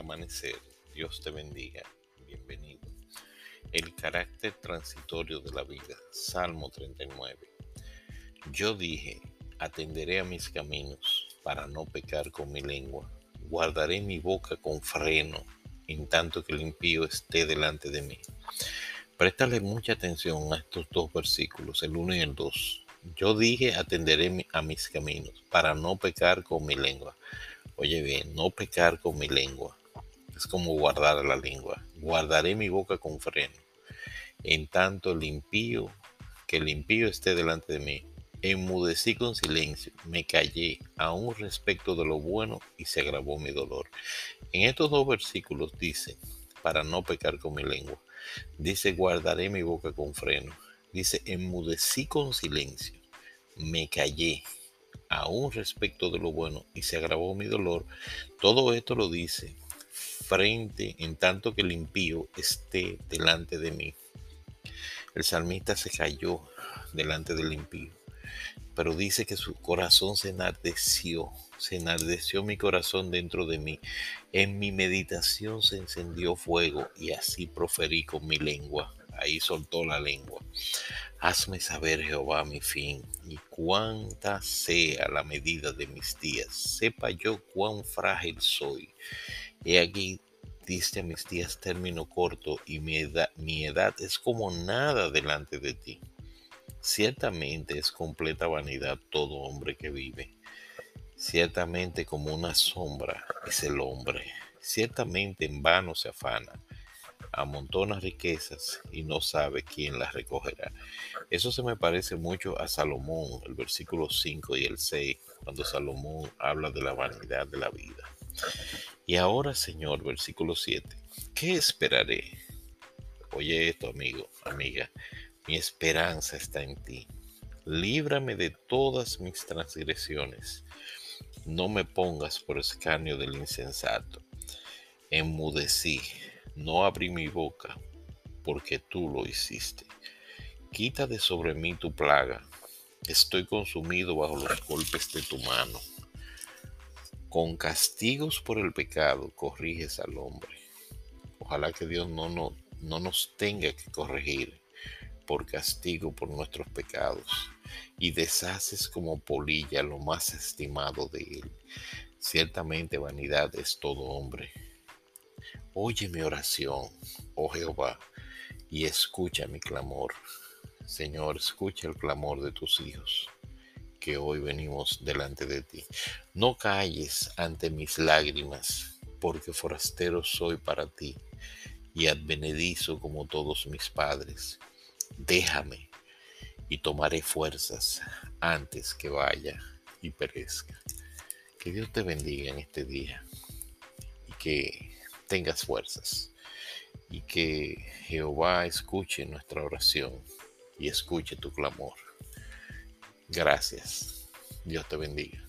Amanecer. Dios te bendiga. Bienvenido. El carácter transitorio de la vida. Salmo 39. Yo dije, atenderé a mis caminos para no pecar con mi lengua. Guardaré mi boca con freno en tanto que el impío esté delante de mí. Préstale mucha atención a estos dos versículos, el 1 y el 2. Yo dije, atenderé a mis caminos para no pecar con mi lengua. Oye bien, no pecar con mi lengua es como guardar la lengua. Guardaré mi boca con freno. En tanto el impío, que el impío esté delante de mí. Enmudecí con silencio, me callé aún respecto de lo bueno y se agravó mi dolor. En estos dos versículos dice, para no pecar con mi lengua. Dice, guardaré mi boca con freno. Dice, enmudecí con silencio, me callé aún respecto de lo bueno y se agravó mi dolor. Todo esto lo dice frente en tanto que el impío esté delante de mí. El salmista se cayó delante del impío, pero dice que su corazón se enardeció, se enardeció mi corazón dentro de mí. En mi meditación se encendió fuego y así proferí con mi lengua. Ahí soltó la lengua. Hazme saber, Jehová, mi fin y cuánta sea la medida de mis días. Sepa yo cuán frágil soy. He aquí diste a mis días término corto y mi edad, mi edad es como nada delante de ti. Ciertamente es completa vanidad todo hombre que vive. Ciertamente como una sombra es el hombre. Ciertamente en vano se afana. Amontona riquezas y no sabe quién las recogerá. Eso se me parece mucho a Salomón, el versículo 5 y el 6, cuando Salomón habla de la vanidad de la vida. Y ahora, Señor, versículo 7, ¿qué esperaré? Oye esto, amigo, amiga, mi esperanza está en ti. Líbrame de todas mis transgresiones. No me pongas por escarnio del insensato. Enmudecí, no abrí mi boca, porque tú lo hiciste. Quita de sobre mí tu plaga. Estoy consumido bajo los golpes de tu mano. Con castigos por el pecado corriges al hombre. Ojalá que Dios no, no, no nos tenga que corregir por castigo por nuestros pecados y deshaces como polilla lo más estimado de él. Ciertamente vanidad es todo hombre. Oye mi oración, oh Jehová, y escucha mi clamor. Señor, escucha el clamor de tus hijos que hoy venimos delante de ti. No calles ante mis lágrimas, porque forastero soy para ti y advenedizo como todos mis padres. Déjame y tomaré fuerzas antes que vaya y perezca. Que Dios te bendiga en este día y que tengas fuerzas y que Jehová escuche nuestra oración y escuche tu clamor. Gracias. Dios te bendiga.